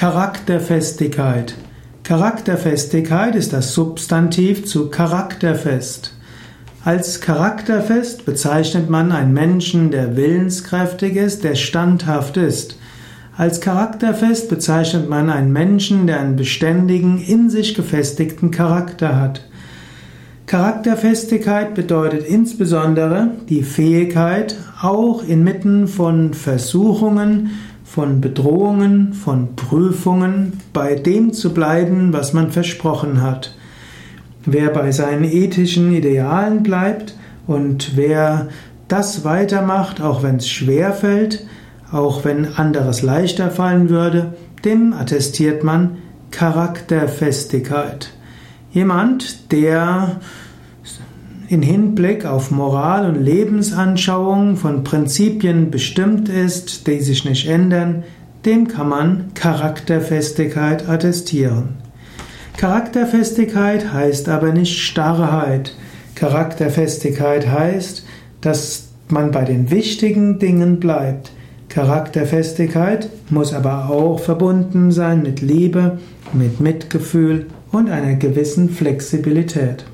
Charakterfestigkeit. Charakterfestigkeit ist das Substantiv zu charakterfest. Als charakterfest bezeichnet man einen Menschen, der willenskräftig ist, der standhaft ist. Als charakterfest bezeichnet man einen Menschen, der einen beständigen, in sich gefestigten Charakter hat. Charakterfestigkeit bedeutet insbesondere die Fähigkeit, auch inmitten von Versuchungen, von Bedrohungen, von Prüfungen bei dem zu bleiben, was man versprochen hat. Wer bei seinen ethischen Idealen bleibt und wer das weitermacht, auch wenn es schwer fällt, auch wenn anderes leichter fallen würde, dem attestiert man Charakterfestigkeit. Jemand, der in Hinblick auf Moral und Lebensanschauung von Prinzipien bestimmt ist, die sich nicht ändern, dem kann man Charakterfestigkeit attestieren. Charakterfestigkeit heißt aber nicht Starrheit. Charakterfestigkeit heißt, dass man bei den wichtigen Dingen bleibt. Charakterfestigkeit muss aber auch verbunden sein mit Liebe, mit Mitgefühl und einer gewissen Flexibilität.